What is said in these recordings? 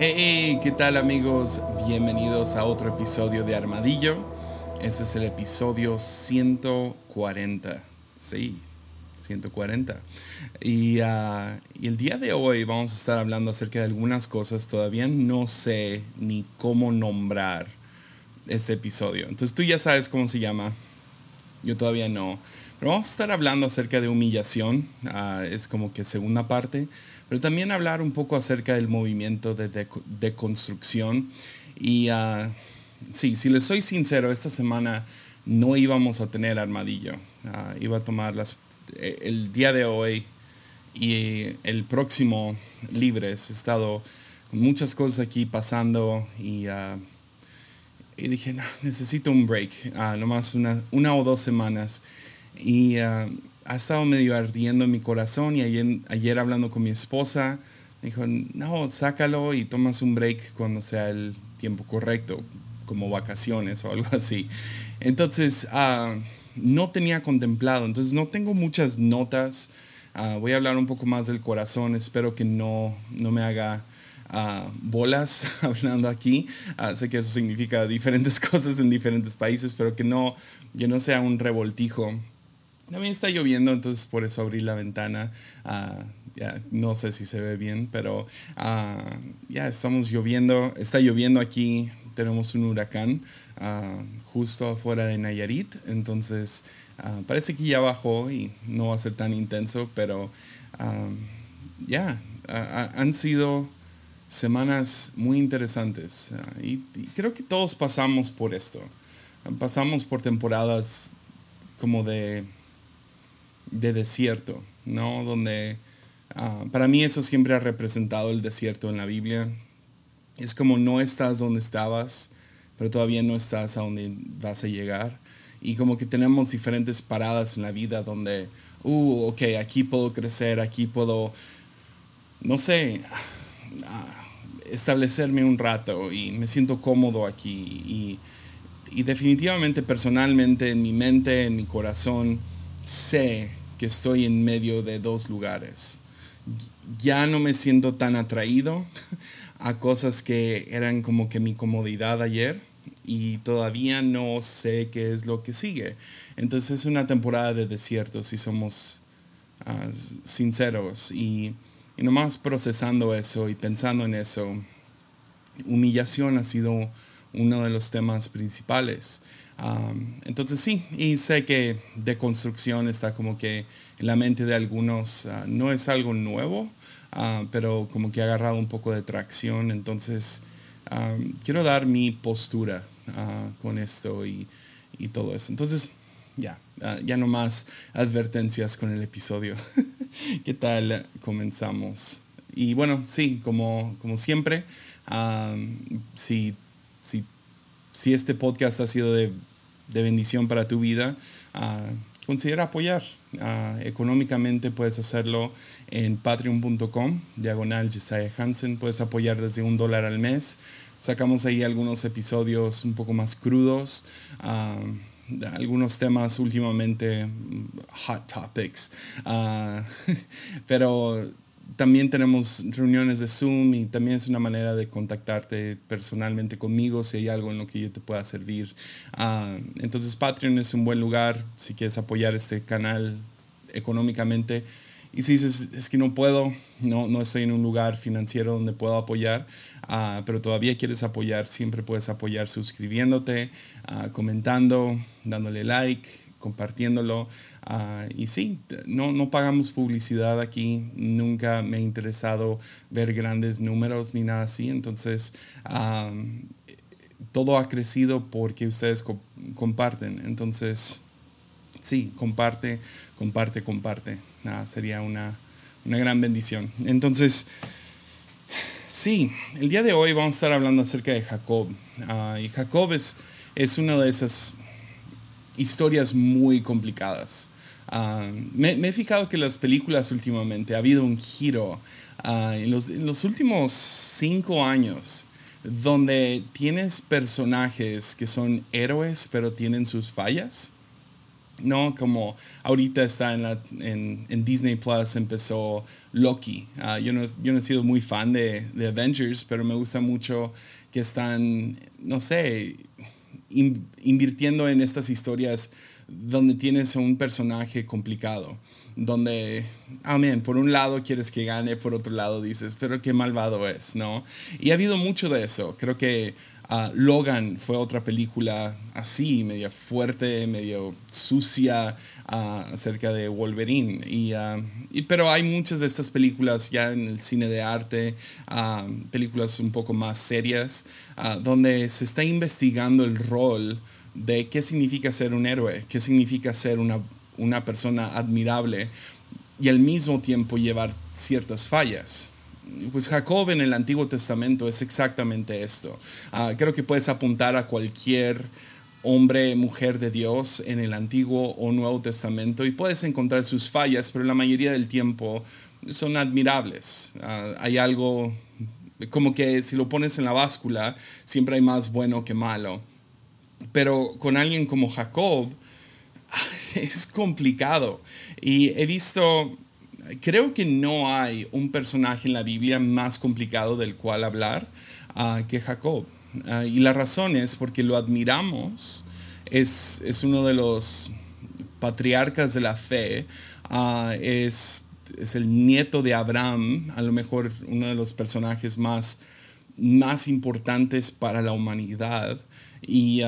Hey, ¿qué tal amigos? Bienvenidos a otro episodio de Armadillo. Este es el episodio 140. Sí, 140. Y, ah, y, el día de hoy vamos a estar hablando acerca de algunas cosas. Todavía no sé ni cómo nombrar este episodio. Entonces tú ya sabes cómo se llama. Yo todavía no. Pero vamos a estar hablando acerca de humillación. Ah, es como que segunda parte pero también hablar un poco acerca del movimiento de deconstrucción. y uh, sí, si les soy sincero, esta semana no íbamos a tener armadillo. Uh, iba a tomar las, eh, el día de hoy y el próximo libres. He estado con muchas cosas aquí pasando y, uh, y dije, no, necesito un break, nomás una, una o dos semanas. Y ha estado medio ardiendo en mi corazón y ayer, ayer hablando con mi esposa, me dijo, no, sácalo y tomas un break cuando sea el tiempo correcto, como vacaciones o algo así. Entonces, uh, no tenía contemplado, entonces no tengo muchas notas. Uh, voy a hablar un poco más del corazón, espero que no, no me haga uh, bolas hablando aquí. sé que eso significa diferentes cosas en diferentes países, pero que no, que no sea un revoltijo también está lloviendo, entonces por eso abrí la ventana. Ya no sé si se ve bien, pero ah, ya estamos lloviendo. Está lloviendo aquí. Tenemos un huracán ah, justo afuera de Nayarit. Entonces parece que ya bajó y no va a ser tan intenso, pero ya han sido semanas muy interesantes. y creo que todos pasamos por esto. Pasamos por temporadas como de de desierto, ¿no? Donde ah, para mí eso siempre ha representado el desierto en la Biblia. Es como no estás donde estabas, pero todavía no estás a donde vas a llegar. Y como que tenemos diferentes paradas en la vida donde, uh, ok, aquí puedo crecer, aquí puedo, no sé, establecerme un rato y me siento cómodo aquí. Y, y definitivamente, personalmente, en mi mente, en mi corazón, sé que estoy en medio de dos lugares. Ya no me siento tan atraído a cosas que eran como que mi comodidad ayer y todavía no sé qué es lo que sigue. Entonces es una temporada de desierto, si somos ah, sinceros. Y, y nomás procesando eso y pensando en eso, humillación ha sido uno de los temas principales entonces sí, y sé que deconstrucción está como que en la mente de algunos, ah, no es algo nuevo, ah, pero como que ha agarrado un poco de tracción. Entonces quiero dar mi postura ah, con esto y, y, todo eso. Entonces ya, ya no más advertencias con el episodio. ¿Qué tal comenzamos? Y bueno, sí, como, como siempre, si, si si este podcast ha sido de, bendición para tu vida, ah, considera apoyar. Ah, económicamente puedes hacerlo en patreon.com, diagonal Jesiah Hansen. Puedes apoyar desde un dólar al mes. Sacamos ahí algunos episodios un poco más crudos. Ah, algunos temas últimamente hot topics. pero también tenemos reuniones de Zoom y también es una manera de contactarte personalmente conmigo si hay algo en lo que yo te pueda servir. Ah, entonces Patreon es un buen lugar si quieres apoyar este canal económicamente. Y si dices, es que no puedo, no, no estoy en un lugar financiero donde puedo apoyar, ah, pero todavía quieres apoyar, siempre puedes apoyar suscribiéndote, ah, comentando, dándole like, compartiéndolo. Ah, y sí, no, no pagamos publicidad aquí, nunca me ha interesado ver grandes números ni nada así, entonces todo ha crecido porque ustedes comparten, entonces sí, comparte, comparte, comparte, sería una, una gran bendición. Entonces, sí, el día de hoy vamos a estar hablando acerca de Jacob. Ah, y Jacob es, es una de esas historias muy complicadas. Ah, me, he fijado que las películas últimamente ha habido un giro ah, en, los, en, los, últimos cinco años donde tienes personajes que son héroes pero tienen sus fallas. ¿no? Como ahorita está en, la, en, en Disney Plus, empezó Loki. Ah, yo, no, yo no he sido muy fan de, de, Avengers, pero me gusta mucho que están, no sé, invirtiendo en estas historias donde tienes un personaje complicado, donde, amén, por un lado quieres que gane, por otro lado dices, pero qué malvado es, ¿no? Y ha habido mucho de eso. Creo que uh, Logan fue otra película así, media fuerte, medio sucia uh, acerca de Wolverine. Uh, y, pero hay muchas de estas películas ya en el cine de arte, películas un poco más serias, donde se está investigando el rol de qué significa ser un héroe, qué significa ser una, una persona admirable y al mismo tiempo llevar ciertas fallas. Pues Jacob en el Antiguo Testamento es exactamente esto. Uh, creo que puedes apuntar a cualquier hombre, mujer de Dios en el Antiguo o Nuevo Testamento y puedes encontrar sus fallas, pero la mayoría del tiempo son admirables. Uh, hay algo como que si lo pones en la báscula, siempre hay más bueno que malo. Pero con alguien como Jacob es complicado. Y he visto, creo que no hay un personaje en la Biblia más complicado del cual hablar uh, que Jacob. Uh, y la razón es porque lo admiramos, es, es uno de los patriarcas de la fe, uh, es, es, el nieto de Abraham, a lo mejor uno de los personajes más, más importantes para la humanidad y,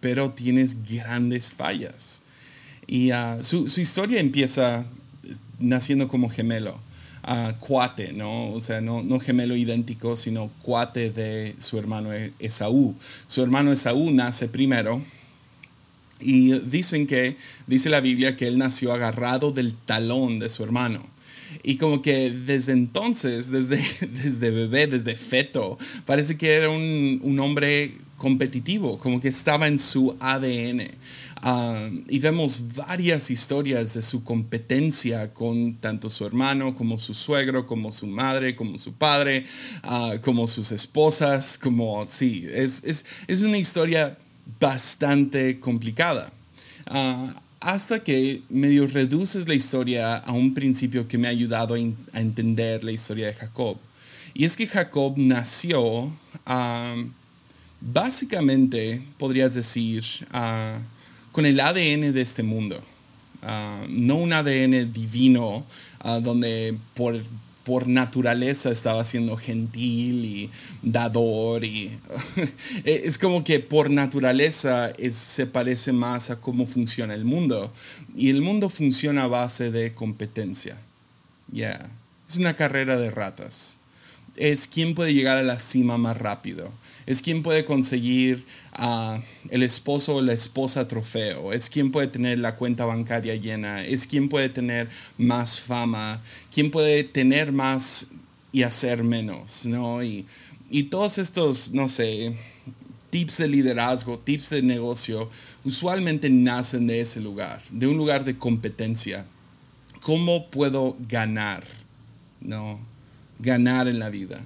pero tienes grandes fallas. Y su, su, historia empieza naciendo como gemelo, uh, cuate, ¿no? O sea, no, no, gemelo idéntico, sino cuate de su hermano e-, Esaú. Su hermano Esaú nace primero. Y dicen que, dice la Biblia, que él nació agarrado del talón de su hermano. Y como que desde entonces, desde, desde bebé, desde feto, parece que era un, un hombre competitivo, como que estaba en su ADN. Uh, y vemos varias historias de su competencia con tanto su hermano como su suegro, como su madre, como su padre, uh, como sus esposas, como sí, es, es, es una historia bastante complicada. Uh, hasta que medio reduces la historia a un principio que me ha ayudado a, entender la historia de Jacob. Y es que Jacob nació, básicamente, podrías decir, con el ADN de este mundo. no un ADN divino, donde por por naturaleza estaba siendo gentil y dador y es como que por naturaleza se parece más a cómo funciona el mundo y el mundo funciona a base de competencia. Ya, es una carrera de ratas. Es quién puede llegar a la cima más rápido es quien puede conseguir uh, el esposo o la esposa trofeo, es quien puede tener la cuenta bancaria llena, es quien puede tener más fama, quien puede tener más y hacer menos, ¿no? Y, y todos estos, no sé, tips de liderazgo, tips de negocio, usualmente nacen de ese lugar, de un lugar de competencia. ¿Cómo puedo ganar? ¿No? Ganar en la vida.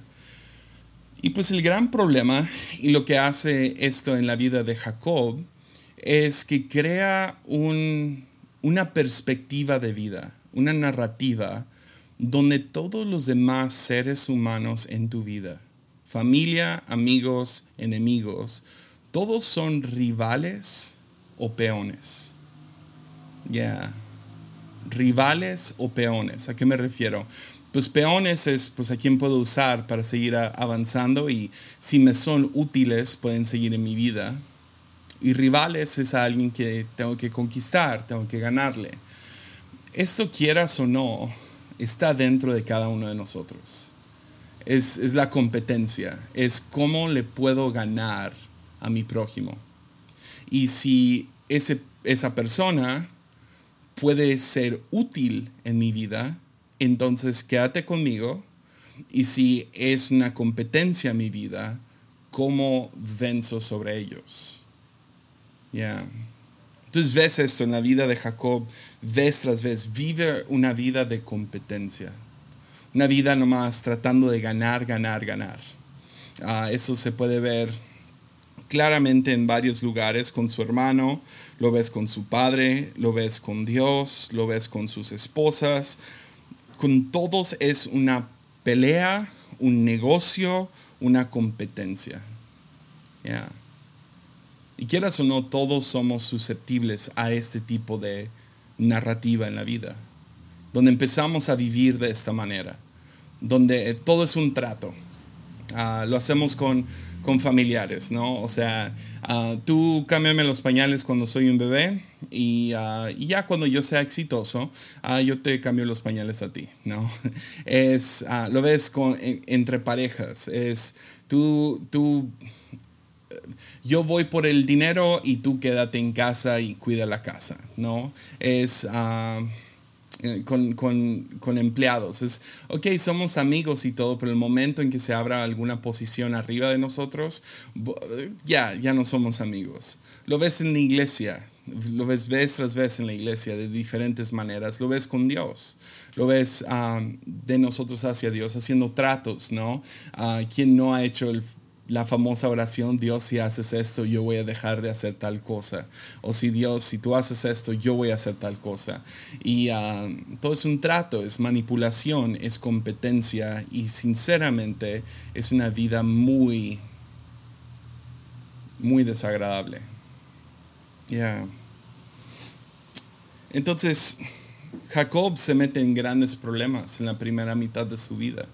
Y pues el gran problema y lo que hace esto en la vida de Jacob es que crea una perspectiva de vida, una narrativa donde todos los demás seres humanos en tu vida, familia, amigos, enemigos, todos son rivales o peones. Ya. Rivales o peones. ¿A qué me refiero? Pues peones es pues a quién puedo usar para seguir avanzando y si me son útiles pueden seguir en mi vida. Y rivales es a alguien que tengo que conquistar, tengo que ganarle. Esto quieras o no, está dentro de cada uno de nosotros. Es, es la competencia, es cómo le puedo ganar a mi prójimo. Y si ese, esa persona puede ser útil en mi vida, entonces quédate conmigo y si es una competencia en mi vida, ¿cómo venzo sobre ellos? Ya. Entonces ves esto en la vida de Jacob, vez tras vez, vive una vida de competencia. Una vida nomás tratando de ganar, ganar, ganar. Ah, eso se puede ver claramente en varios lugares con su hermano, lo ves con su padre, lo ves con Dios, lo ves con sus esposas. Con todos es una pelea, un negocio, una competencia. Y quieras o no, todos somos susceptibles a este tipo de narrativa en la vida, donde empezamos a vivir de esta manera, donde todo es un trato. Ah, lo hacemos con, con, familiares, ¿no? O sea, uh, tú cámbiame los pañales cuando soy un bebé y, y ya cuando yo sea exitoso, yo te cambio los pañales a ti, ¿no? Es, lo ves con, entre parejas, es tú, tú yo voy por el dinero y tú quédate en casa y cuida la casa, ¿no? Es eh, con, empleados. Es, ok, somos amigos y todo, pero el momento en que se abra alguna posición arriba de nosotros, ya, ya no somos amigos. Lo ves en la iglesia, lo ves vez tras vez en la iglesia de diferentes maneras, lo ves con Dios, lo ves ah, de nosotros hacia Dios haciendo tratos, ¿no? Uh, ¿Quién no ha hecho el la famosa oración, Dios, si haces esto, yo voy a dejar de hacer tal cosa. O si Dios, si tú haces esto, yo voy a hacer tal cosa. Y ah, todo es un trato, es manipulación, es competencia y sinceramente es una vida muy, muy desagradable. Ya. Entonces, Jacob se mete en grandes problemas en la primera mitad de su vida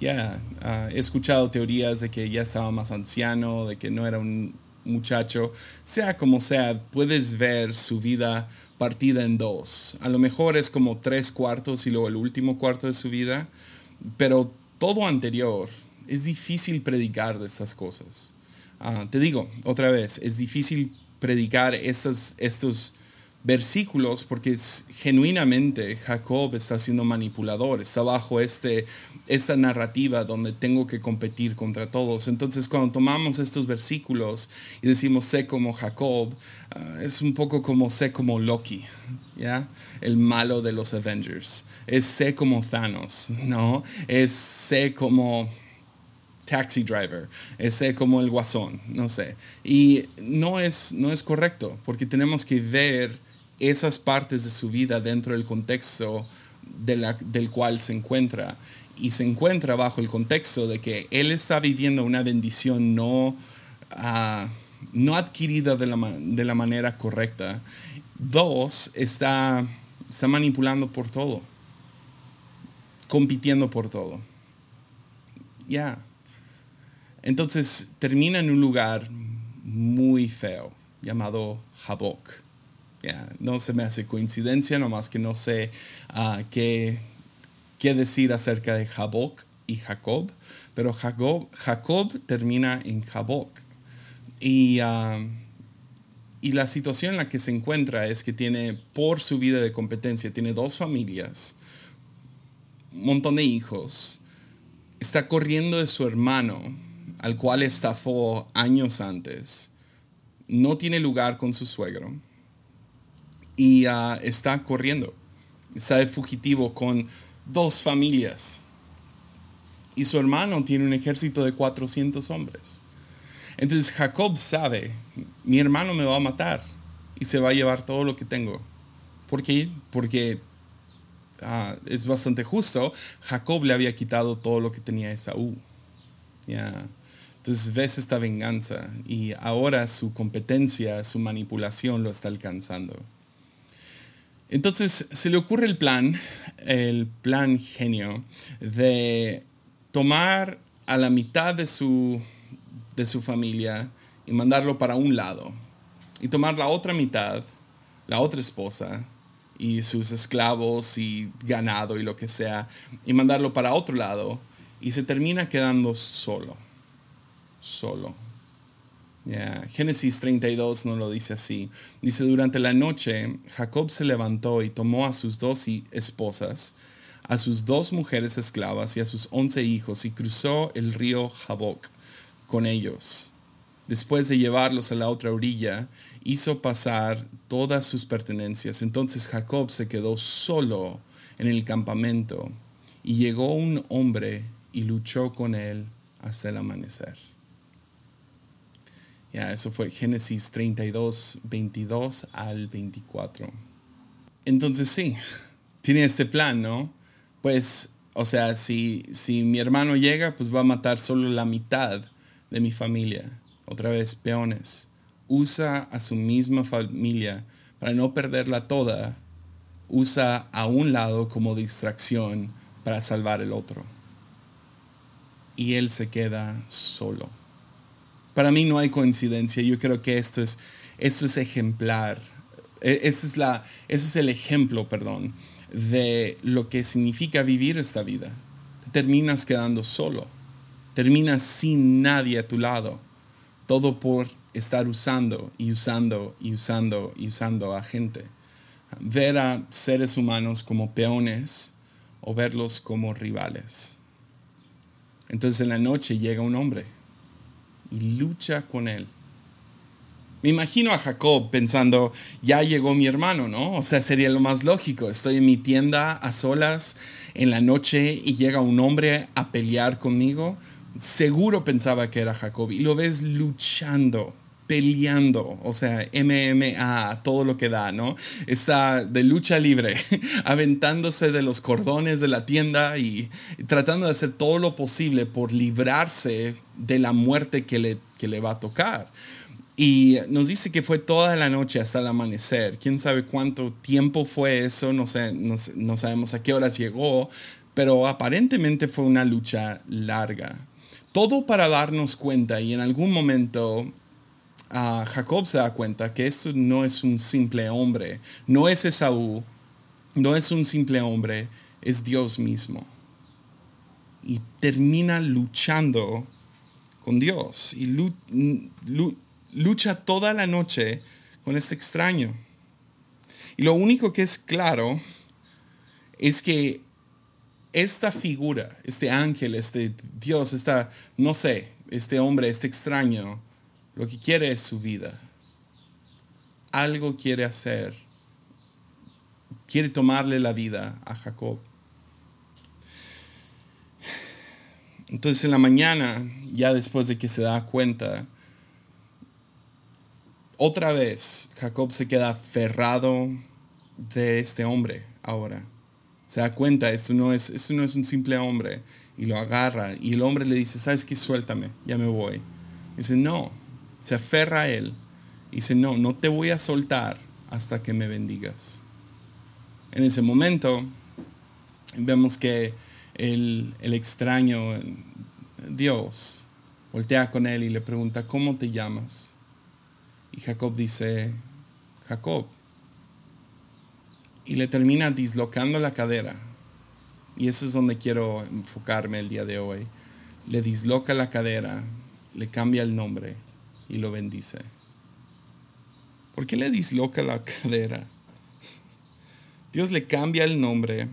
ya ah, he escuchado teorías de que ya estaba más anciano, de que no era un muchacho. Sea como sea, puedes ver su vida partida en dos. A lo mejor es como tres cuartos y luego el último cuarto de su vida, pero todo anterior es difícil predicar de estas cosas. Ah, te digo otra vez, es difícil predicar estos versículos porque genuinamente Jacob está siendo manipulador, está bajo este, esta narrativa donde tengo que competir contra todos. Entonces cuando tomamos estos versículos y decimos sé como Jacob, ah, es un poco como sé como Loki. ¿Ya? El malo de los Avengers. Es sé como Thanos, ¿no? Es sé como taxi driver, ese como el guasón, no sé. Y no es, no es correcto, porque tenemos que ver esas partes de su vida dentro del contexto del cual se encuentra. Y se encuentra bajo el contexto de que él está viviendo una bendición no, ah, no adquirida de la, de la, manera correcta. Dos, está, está manipulando por todo, compitiendo por todo. Ya. Entonces termina en un lugar muy feo llamado Jabok no se me hace coincidencia, nomás que no sé ah, qué, qué, decir acerca de Jaboc y Jacob, pero Jacob, Jacob termina en Jaboc. Y, ah, y la situación en la que se encuentra es que tiene, por su vida de competencia, tiene dos familias, un montón de hijos, está corriendo de su hermano, al cual estafó años antes, no tiene lugar con su suegro y ah, está corriendo. Está fugitivo con dos familias. Y su hermano tiene un ejército de 400 hombres. Entonces Jacob sabe, mi hermano me va a matar y se va a llevar todo lo que tengo. ¿Por qué? Porque ah, es bastante justo. Jacob le había quitado todo lo que tenía Esaú. Entonces ves esta venganza y ahora su competencia, su manipulación lo está alcanzando. Entonces se le ocurre el plan, el plan genio, de tomar a la mitad de su, de su familia y mandarlo para un lado. Y tomar la otra mitad, la otra esposa, y sus esclavos y ganado y lo que sea, y mandarlo para otro lado. Y se termina quedando solo. Solo. Génesis 32 no lo dice así. Dice, durante la noche Jacob se levantó y tomó a sus dos esposas, a sus dos mujeres esclavas y a sus once hijos y cruzó el río Jaboc con ellos. Después de llevarlos a la otra orilla, hizo pasar todas sus pertenencias. Entonces Jacob se quedó solo en el campamento y llegó un hombre y luchó con él hasta el amanecer. Eso fue Génesis 32, 22 al 24. Entonces sí, tiene este plan, ¿no? Pues, o sea, si, si mi hermano llega, pues va a matar solo la mitad de mi familia. Otra vez, peones. Usa a su misma familia para no perderla toda. Usa a un lado como distracción para salvar el otro. Y él se queda solo. Para mí no hay coincidencia. Yo creo que esto es, esto es ejemplar. E, ese es, la, ese es el ejemplo, perdón, de lo que significa vivir esta vida. terminas quedando solo. Terminas sin nadie a tu lado. Todo por estar usando y usando y usando y usando a gente. Ver a seres humanos como peones o verlos como rivales. Entonces en la noche llega un hombre y lucha con él. Me imagino a Jacob pensando, ya llegó mi hermano, ¿no? O sea, sería lo más lógico. Estoy en mi tienda a solas en la noche y llega un hombre a pelear conmigo. Seguro pensaba que era Jacob y lo ves luchando peleando, o sea, MMA, todo lo que da, ¿no? Está de lucha libre, aventándose de los cordones de la tienda y, tratando de hacer todo lo posible por librarse de la muerte que le, que le va a tocar. Y nos dice que fue toda la noche hasta el amanecer. Quién sabe cuánto tiempo fue eso, no, sé, no, no sabemos a qué horas llegó, pero aparentemente fue una lucha larga. Todo para darnos cuenta y en algún momento Jacob se da cuenta que esto no es un simple hombre, no es Esaú, no es un simple hombre, es Dios mismo. Y termina luchando con Dios y lucha toda la noche con este extraño. Y lo único que es claro es que esta figura, este ángel, este Dios, esta, no sé, este hombre, este extraño, lo que quiere es su vida. Algo quiere hacer. Quiere tomarle la vida a Jacob. Entonces en la mañana, ya después de que se da cuenta, otra vez Jacob se queda aferrado de este hombre ahora. Se da cuenta, esto no es, esto no es un simple hombre. Y lo agarra. Y el hombre le dice, ¿sabes qué? Suéltame, ya me voy. dice, no, se aferra a él y dice, no, no te voy a soltar hasta que me bendigas. En ese momento vemos que el, el extraño Dios voltea con él y le pregunta, ¿cómo te llamas? Y Jacob dice, Jacob. Y le termina dislocando la cadera. Y eso es donde quiero enfocarme el día de hoy. Le disloca la cadera, le cambia el nombre y lo bendice. ¿Por qué le disloca la cadera? Dios le cambia el nombre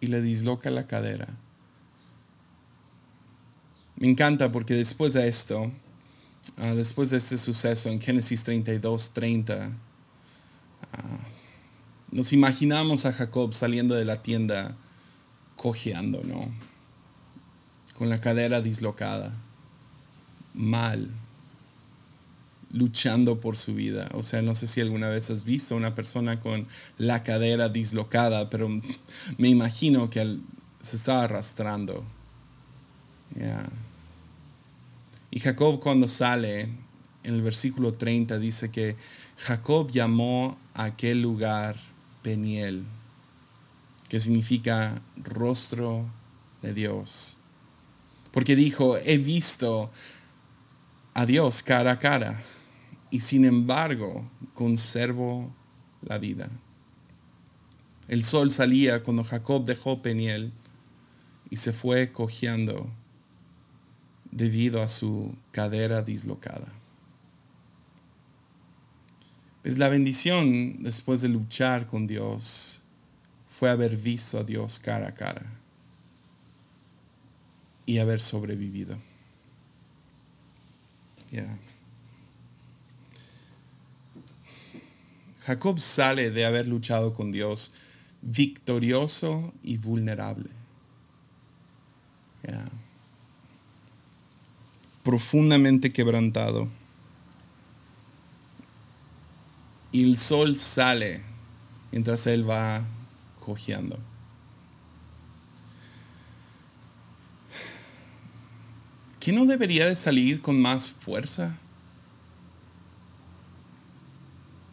y le disloca la cadera. Me encanta porque después de esto, ah, después de este suceso en Génesis 32, 30, ah, nos imaginamos a Jacob saliendo de la tienda cojeando, ¿no? Con la cadera dislocada mal, luchando por su vida. O sea, no sé si alguna vez has visto una persona con la cadera dislocada, pero me imagino que se estaba arrastrando. Y Jacob cuando sale, en el versículo 30 dice que Jacob llamó a aquel lugar Peniel, que significa rostro de Dios. Porque dijo, he visto a Dios cara a cara y sin embargo conservo la vida. El sol salía cuando Jacob dejó Peniel y se fue cojeando debido a su cadera dislocada. Pues la bendición después de luchar con Dios fue haber visto a Dios cara a cara y haber sobrevivido. Jacob sale de haber luchado con Dios victorioso y vulnerable. profundamente quebrantado. Y el sol sale mientras él va cojeando. ¿Qué no debería de salir con más fuerza?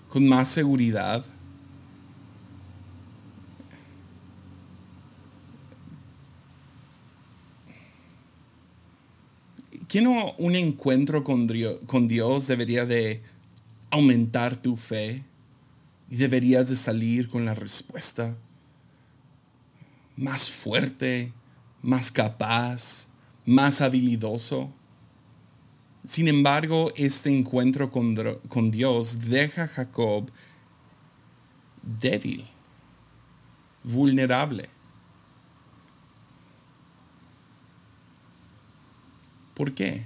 ¿Con más seguridad? ¿Qué no un encuentro con Dios, debería de aumentar tu fe y deberías de salir con la respuesta más fuerte, más capaz, más habilidoso? Sin embargo, este encuentro con, con Dios deja a Jacob débil, vulnerable. ¿Por qué?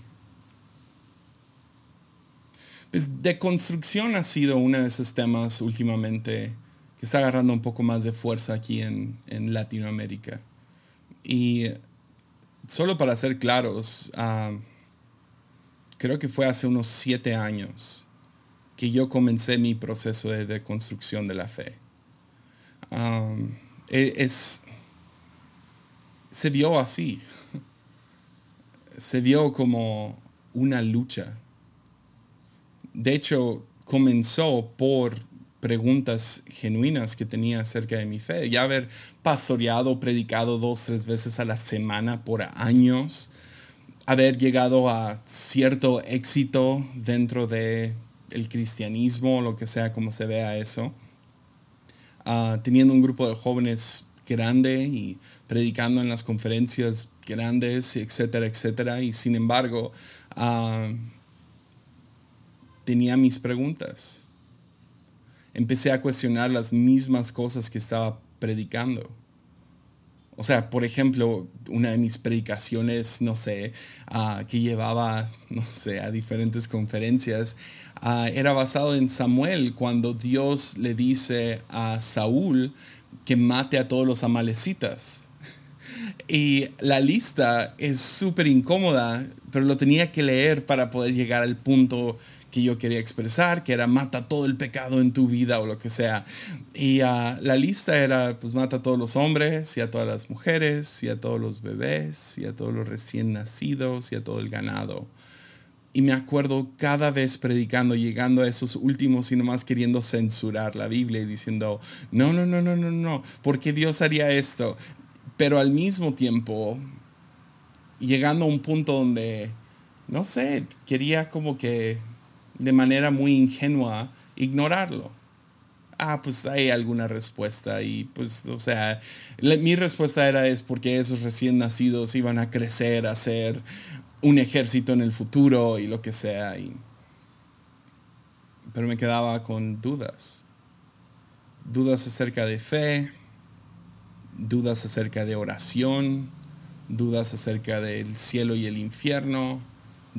Pues de construcción ha sido uno de esos temas últimamente que está agarrando un poco más de fuerza aquí en, Latinoamérica. Y solo para ser claros, ah, creo que fue hace unos siete años que yo comencé mi proceso de deconstrucción de la fe. E, es, se dio así se vio como una lucha. De hecho, comenzó por preguntas genuinas que tenía acerca de mi fe. Ya haber pastoreado, predicado dos, tres veces a la semana por años, haber llegado a cierto éxito dentro de el cristianismo, lo que sea como se vea eso, ah, teniendo un grupo de jóvenes grande y predicando en las conferencias grandes, etcétera, etcétera. Y sin embargo, ah, tenía mis preguntas. Empecé a cuestionar las mismas cosas que estaba predicando. O sea, por ejemplo, una de mis predicaciones, no sé, ah, que llevaba, no sé, a diferentes conferencias, ah, era basado en Samuel, cuando Dios le dice a Saúl que mate a todos los amalecitas. Y la lista es súper incómoda, pero lo tenía que leer para poder llegar al punto que yo quería expresar, que era mata todo el pecado en tu vida o lo que sea. Y ah, la lista era, pues mata a todos los hombres y a todas las mujeres y a todos los bebés y a todos los recién nacidos y a todo el ganado. Y me acuerdo cada vez predicando, llegando a esos últimos y nomás queriendo censurar la Biblia y diciendo, no, no, no, no, no, no, ¿por qué Dios haría esto? Pero al mismo tiempo, llegando a un punto donde, no sé, quería como que de manera muy ingenua ignorarlo. Ah, pues hay alguna respuesta y pues, o sea, mi respuesta era es porque esos recién nacidos iban a crecer a ser un ejército en el futuro y lo que sea. Y, pero me quedaba con dudas. Dudas acerca de fe, dudas acerca de oración, dudas acerca del cielo y el infierno,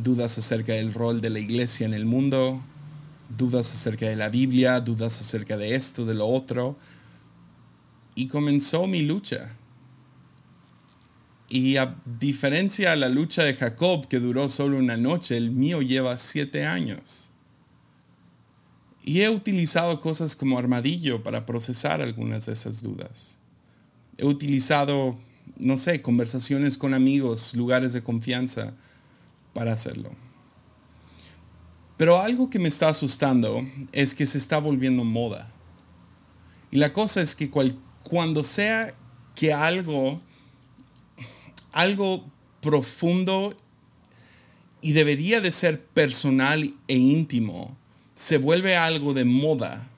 dudas acerca del rol de la iglesia en el mundo, dudas acerca de la Biblia, dudas acerca de esto, de lo otro. Y comenzó mi lucha y a diferencia de la lucha de Jacob, que duró solo una noche, el mío lleva siete años. Y he utilizado cosas como armadillo para procesar algunas de esas dudas. He utilizado, no sé, conversaciones con amigos, lugares de confianza para hacerlo. Pero algo que me está asustando es que se está volviendo moda. Y la cosa es que cuando sea que algo algo profundo y debería de ser personal e íntimo, se vuelve algo de moda,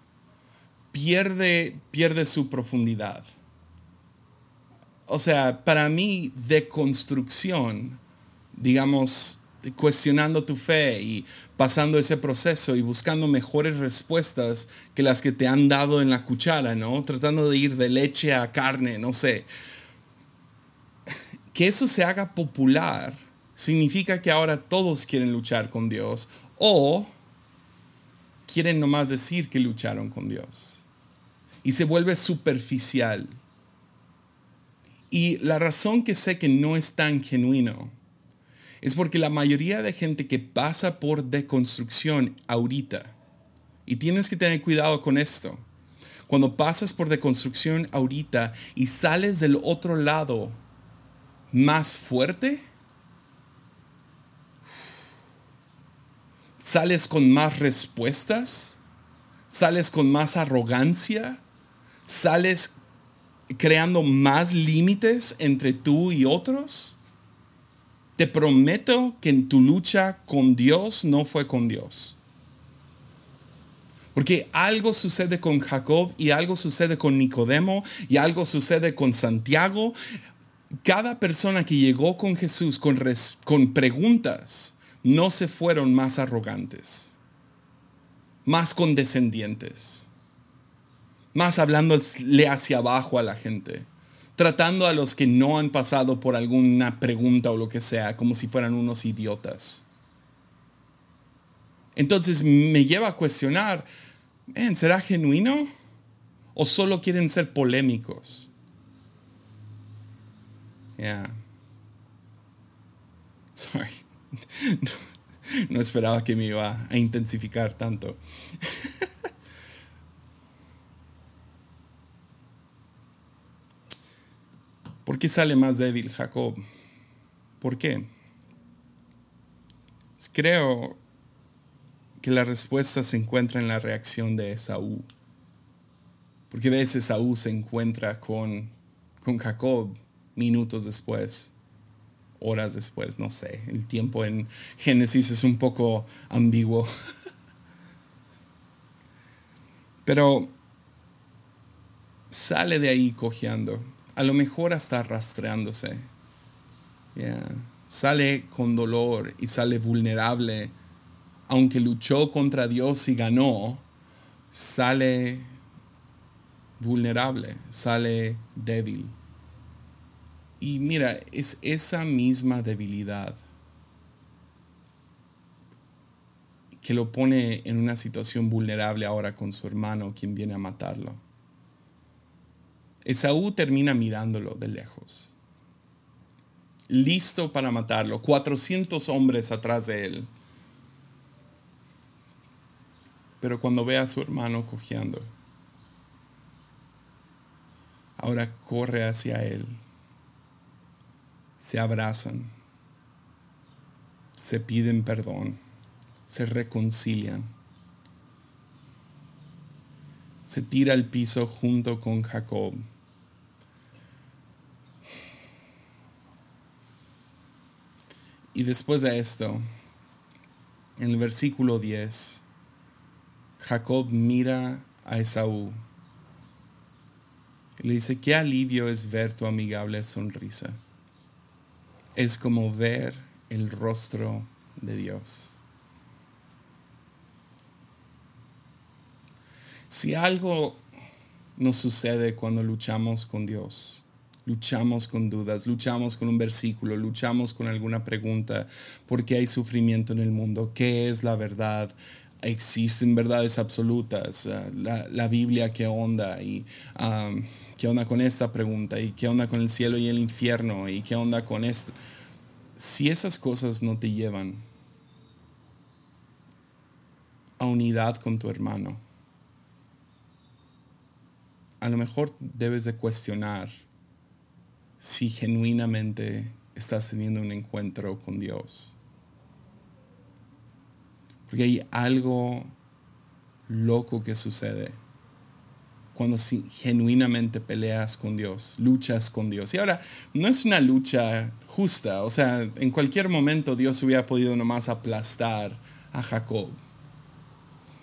pierde, pierde su profundidad. O sea, para mí, deconstrucción, digamos, cuestionando tu fe y pasando ese proceso y buscando mejores respuestas que las que te han dado en la cuchara, ¿no? Tratando de ir de leche a carne, no sé que eso se haga popular significa que ahora todos quieren luchar con Dios o quieren nomás decir que lucharon con Dios. Y se vuelve superficial. Y la razón que sé que no es tan genuino es porque la mayoría de gente que pasa por deconstrucción ahorita, y tienes que tener cuidado con esto, cuando pasas por deconstrucción ahorita y sales del otro lado más fuerte, sales con más respuestas, sales con más arrogancia, sales creando más límites entre tú y otros. Te prometo que en tu lucha con Dios no fue con Dios. Porque algo sucede con Jacob y algo sucede con Nicodemo y algo sucede con Santiago. Cada persona que llegó con Jesús con, preguntas no se fueron más arrogantes, más condescendientes, más hablándole hacia abajo a la gente, tratando a los que no han pasado por alguna pregunta o lo que sea como si fueran unos idiotas. Entonces me lleva a cuestionar, ¿será genuino? ¿O solo quieren ser polémicos? Yeah. Sorry. No, esperaba que me iba a intensificar tanto. ¿Por qué sale más débil Jacob? ¿Por qué? Creo que la respuesta se encuentra en la reacción de Esaú. Porque a veces Esaú se encuentra con, con Jacob minutos después, horas después, no sé. El tiempo en Génesis es un poco ambiguo. Pero sale de ahí cojeando, a lo mejor hasta rastreándose. Sale con dolor y sale vulnerable aunque luchó contra Dios y ganó, sale vulnerable, sale débil. Y mira, es esa misma debilidad que lo pone en una situación vulnerable ahora con su hermano, quien viene a matarlo. Esaú termina mirándolo de lejos, listo para matarlo, 400 hombres atrás de él pero cuando ve a su hermano cojeando, ahora corre hacia él, se abrazan, se piden perdón, se reconcilian, se tira al piso junto con Jacob. Y después de esto, en el versículo 10, Jacob mira a Esaú y le dice, qué alivio es ver tu amigable sonrisa. Es como ver el rostro de Dios. Si algo nos sucede cuando luchamos con Dios, luchamos con dudas, luchamos con un versículo, luchamos con alguna pregunta, ¿por qué hay sufrimiento en el mundo? ¿Qué es la verdad? existen verdades absolutas, eh, la, Biblia qué onda y qué onda con esta pregunta y qué onda con el cielo y el infierno y qué onda con esto. Si esas cosas no te llevan a unidad con tu hermano, a lo mejor debes de cuestionar si genuinamente estás teniendo un encuentro con Dios. Porque hay algo loco que sucede cuando genuinamente peleas con Dios, luchas con Dios. Y ahora, no es una lucha justa, o sea, en cualquier momento Dios hubiera podido nomás aplastar a Jacob.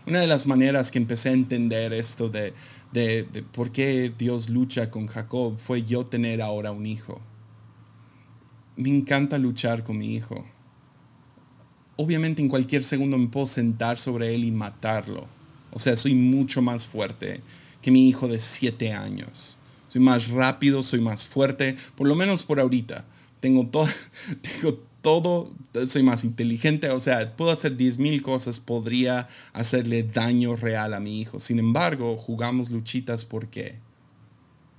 Una de las maneras que empecé a entender esto de, de por qué Dios lucha con Jacob fue yo tener ahora un hijo. Me encanta luchar con mi hijo obviamente en cualquier segundo me puedo sentar sobre él y matarlo. O sea, soy mucho más fuerte que mi hijo de siete años. Soy más rápido, soy más fuerte, por lo menos por ahorita. Tengo todo, todo, soy más inteligente, o sea, puedo hacer diez mil cosas, podría hacerle daño real a mi hijo. Sin embargo, jugamos luchitas, ¿por qué?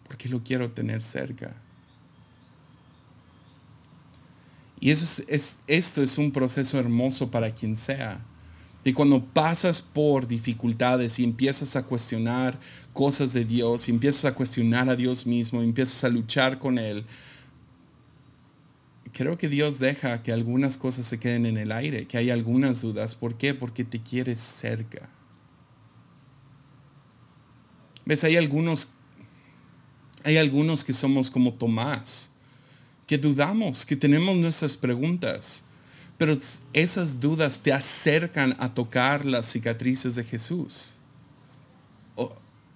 Porque lo quiero tener cerca. Y eso es, esto es un proceso hermoso para quien sea. Y cuando pasas por dificultades y empiezas a cuestionar cosas de Dios, y empiezas a cuestionar a Dios mismo, y empiezas a luchar con Él, creo que Dios deja que algunas cosas se queden en el aire, que hay algunas dudas. ¿Por qué? Porque te quieres cerca. ¿Ves? Hay algunos, hay algunos que somos como Tomás que dudamos, que tenemos nuestras preguntas, pero esas dudas te acercan a tocar las cicatrices de Jesús.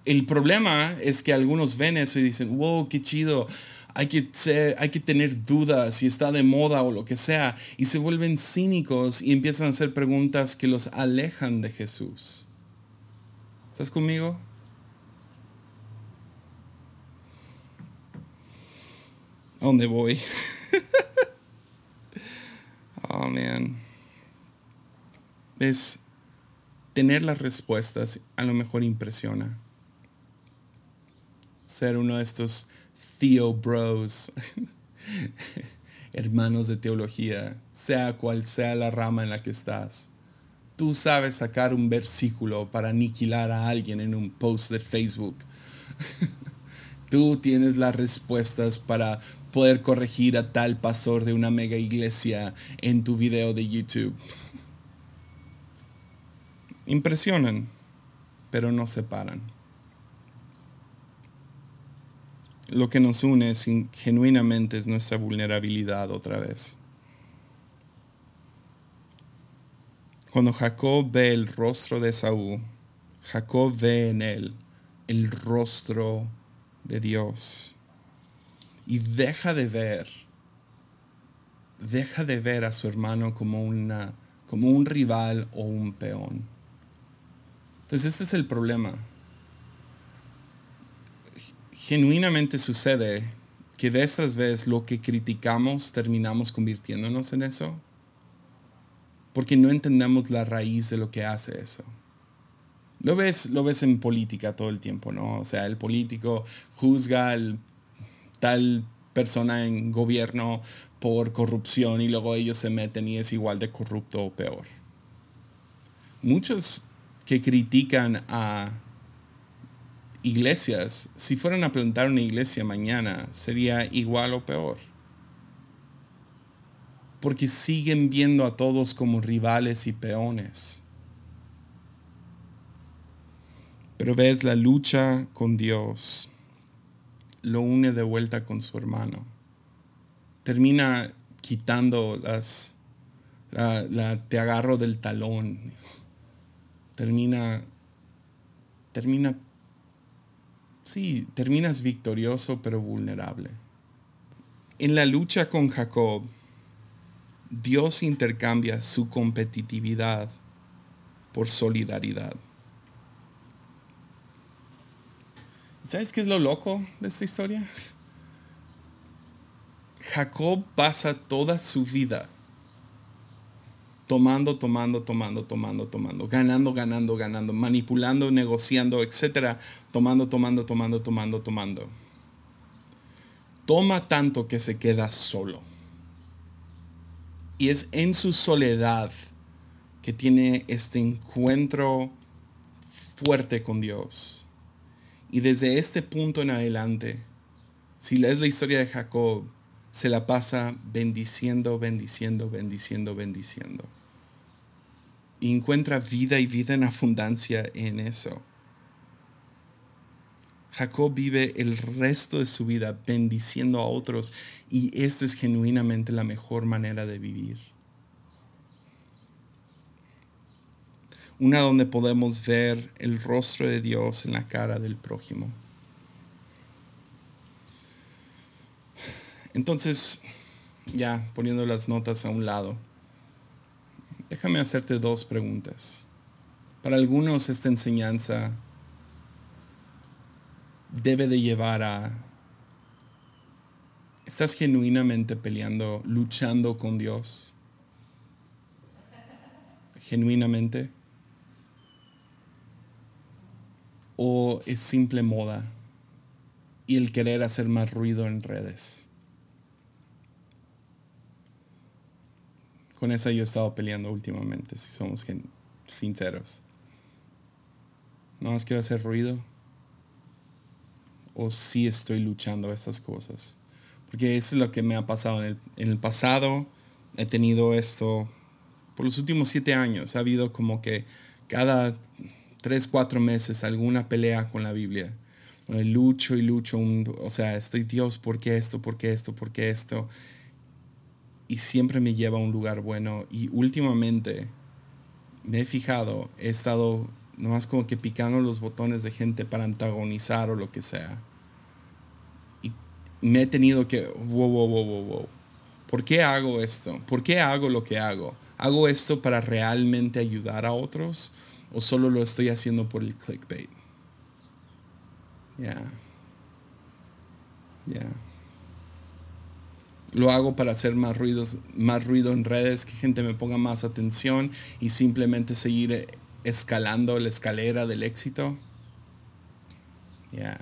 El problema es que algunos ven eso y dicen, wow, qué chido, hay que, tener dudas y está de moda o lo que sea, y se vuelven cínicos y empiezan a hacer preguntas que los alejan de Jesús. ¿Estás conmigo? ¿A dónde voy? oh, man. Es tener las respuestas a lo mejor impresiona. Ser uno de estos Theo Bros, hermanos de teología, sea cual sea la rama en la que estás. Tú sabes sacar un versículo para aniquilar a alguien en un post de Facebook. Tú tienes las respuestas para poder corregir a tal pastor de una mega iglesia en tu video de YouTube. Impresionan, pero no separan. Lo que nos une genuinamente es nuestra vulnerabilidad otra vez. Cuando Jacob ve el rostro de Saúl, Jacob ve en él el rostro de Dios y deja de ver, deja de ver a su hermano como, una, como un rival o un peón. Entonces este es el problema. Genuinamente sucede que vez tras vez lo que criticamos terminamos convirtiéndonos en eso, porque no entendemos la raíz de lo que hace eso. Lo ves, lo ves en política todo el tiempo, ¿no? O sea, el político juzga al tal persona en gobierno por corrupción y luego ellos se meten y es igual de corrupto o peor. Muchos que critican a iglesias, si fueran a plantar una iglesia mañana, sería igual o peor. Porque siguen viendo a todos como rivales y peones. Pero ves la lucha con Dios lo une de vuelta con su hermano. Termina quitando las, la, te agarro del talón. Termina, termina, sí, terminas victorioso pero vulnerable. En la lucha con Jacob, Dios intercambia su competitividad por solidaridad. ¿Sabes qué es lo loco de esta historia? Jacob pasa toda su vida tomando, tomando, tomando, tomando, tomando, ganando, ganando, ganando, manipulando, negociando, etcétera, tomando, tomando, tomando, tomando, tomando. Toma tanto que se queda solo. Y es en su soledad que tiene este encuentro fuerte con Dios y desde este punto en adelante, si lees la historia de Jacob, se la pasa bendiciendo, bendiciendo, bendiciendo, bendiciendo. Y encuentra vida y vida en abundancia en eso. Jacob vive el resto de su vida bendiciendo a otros y esta es genuinamente la mejor manera de vivir. una donde podemos ver el rostro de Dios en la cara del prójimo. Entonces, ya poniendo las notas a un lado, déjame hacerte dos preguntas. Para algunos esta enseñanza debe de llevar a, ¿estás genuinamente peleando, luchando con Dios? ¿Genuinamente? o es simple moda y el querer hacer más ruido en redes. Con esa yo he estado peleando últimamente, si somos sinceros. No más quiero hacer ruido. O sí estoy luchando estas cosas. Porque eso es lo que me ha pasado en el, en el pasado. He tenido esto por los últimos siete años. Ha habido como que cada tres, cuatro meses alguna pelea con la Biblia. Lucho y lucho, o sea, estoy Dios, ¿por qué esto? ¿Por qué esto? ¿Por qué esto? Y siempre me lleva a un lugar bueno. Y últimamente me he fijado, he estado nomás como que picando los botones de gente para antagonizar o lo que sea. Y me he tenido que, wow, wow, wow, wow, wow. ¿Por qué hago esto? ¿Por qué hago lo que hago? ¿Hago esto para realmente ayudar a otros o solo lo estoy haciendo por el clickbait? Ya. Ya. Lo hago para hacer más, ruidos, más ruido en redes, que gente me ponga más atención y simplemente seguir escalando la escalera del éxito. Ya.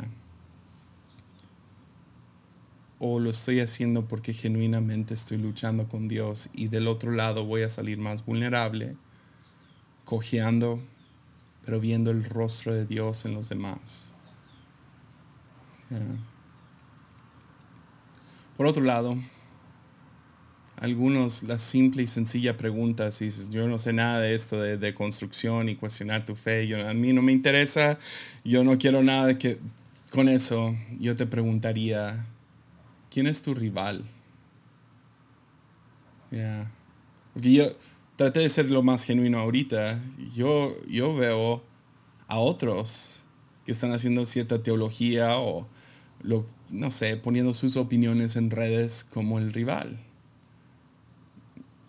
O lo estoy haciendo porque genuinamente estoy luchando con Dios y del otro lado voy a salir más vulnerable, cojeando, pero viendo el rostro de Dios en los demás. Por otro lado, algunos la simple y sencilla pregunta, si dices, yo no sé nada de esto de, construcción y cuestionar tu fe, yo, a mí no me interesa, yo no quiero nada que con eso, yo te preguntaría, ¿quién es tu rival? Porque yo traté de ser lo más genuino ahorita, yo, yo veo a otros que están haciendo cierta teología o, lo, no sé, poniendo sus opiniones en redes como el rival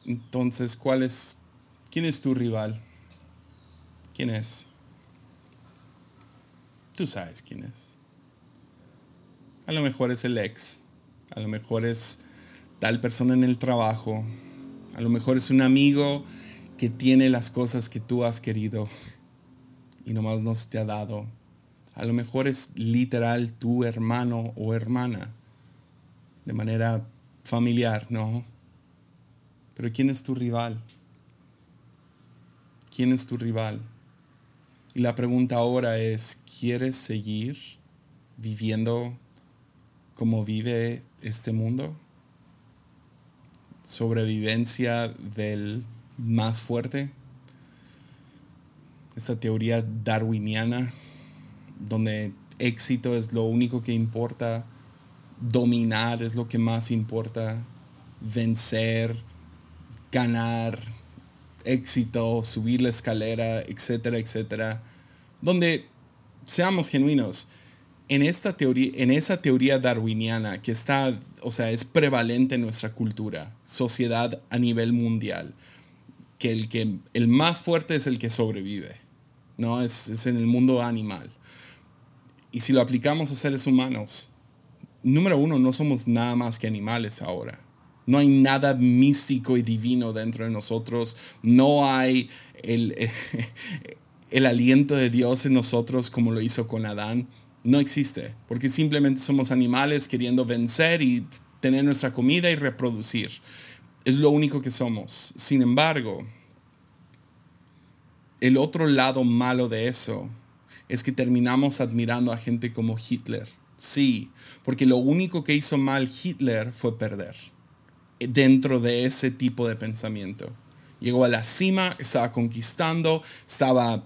entonces, ¿cuál es, quién es tu rival? ¿Quién es? Tú sabes quién es. A lo mejor es el ex, a lo mejor es tal persona en el trabajo, a lo mejor es un amigo que tiene las cosas que tú has querido y nomás no se te ha dado. A lo mejor es literal tu hermano o hermana, de manera familiar, ¿no? Pero ¿quién es tu rival? ¿Quién es tu rival? Y la pregunta ahora es, ¿quieres seguir viviendo como vive este mundo? Sobrevivencia del más fuerte. Esta teoría darwiniana, donde éxito es lo único que importa, dominar es lo que más importa, vencer ganar éxito, subir la escalera, etcétera, etcétera. Donde seamos genuinos, en, esta teoría, en esa teoría darwiniana que está, o sea, es prevalente en nuestra cultura, sociedad a nivel mundial, que el, que el más fuerte es el que sobrevive, ¿no? Es, es en el mundo animal. Y si lo aplicamos a seres humanos, número uno, no somos nada más que animales ahora no hay nada místico y divino dentro de nosotros. No hay el, aliento de Dios en nosotros como lo hizo con Adán. No existe, porque simplemente somos animales queriendo vencer y tener nuestra comida y reproducir. Es lo único que somos. Sin embargo, el otro lado malo de eso es que terminamos admirando a gente como Hitler. Sí, porque lo único que hizo mal Hitler fue perder dentro de ese tipo de pensamiento. Llegó a la cima, estaba conquistando, estaba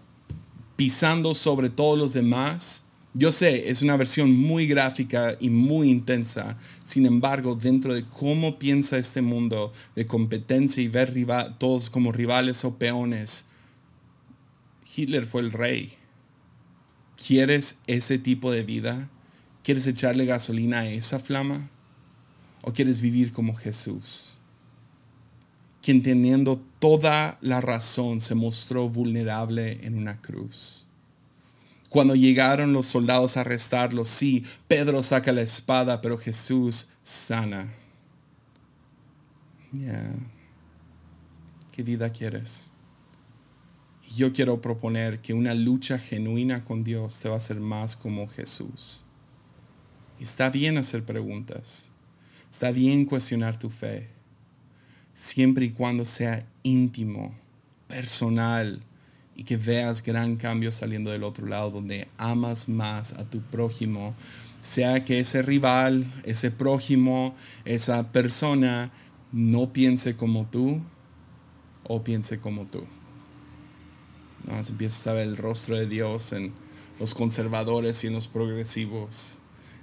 pisando sobre todos los demás. Yo sé, es una versión muy gráfica y muy intensa. Sin embargo, dentro de cómo piensa este mundo de competencia y ver todos como rivales o peones, Hitler fue el rey. ¿Quieres ese tipo de vida? ¿Quieres echarle gasolina a esa flama? ¿O quieres vivir como Jesús? Quien teniendo toda la razón se mostró vulnerable en una cruz. Cuando llegaron los soldados a arrestarlo, sí, Pedro saca la espada, pero Jesús sana. ¿Qué vida quieres? Yo quiero proponer que una lucha genuina con Dios te va a hacer más como Jesús. Está bien hacer preguntas. Está bien cuestionar tu fe. siempre y cuando sea íntimo, personal y que veas gran cambio saliendo del otro lado, donde amas más a tu prójimo, sea que ese rival, ese prójimo, esa persona no piense como tú o piense como tú. ¿No? Empiezas a ver el rostro de Dios en los conservadores y en los progresivos.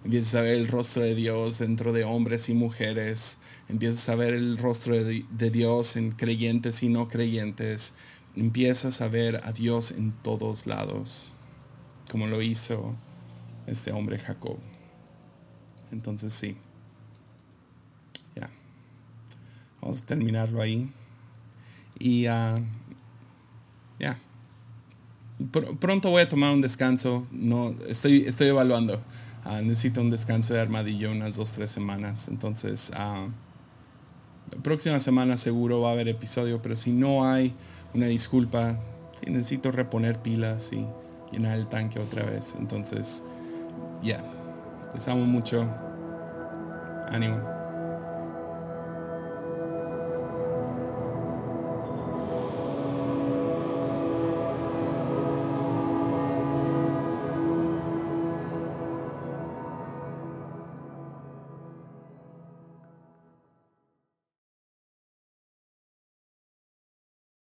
Empiezas a ver el rostro de Dios dentro de hombres y mujeres. Empiezas a ver el rostro de, Dios en creyentes y no creyentes. Empiezas a ver a Dios en todos lados, como lo hizo este hombre Jacob. Entonces sí. Ya. Vamos a terminarlo ahí. Y uh, ya. pronto voy a tomar un descanso. No, estoy, estoy evaluando. Ah, necesito un descanso de armadillo unas dos, tres semanas. Entonces, uh, próxima semana seguro va a haber episodio, pero si no hay, una disculpa. necesito reponer pilas y llenar el tanque otra vez. Entonces, ya. Les amo mucho. Ánimo.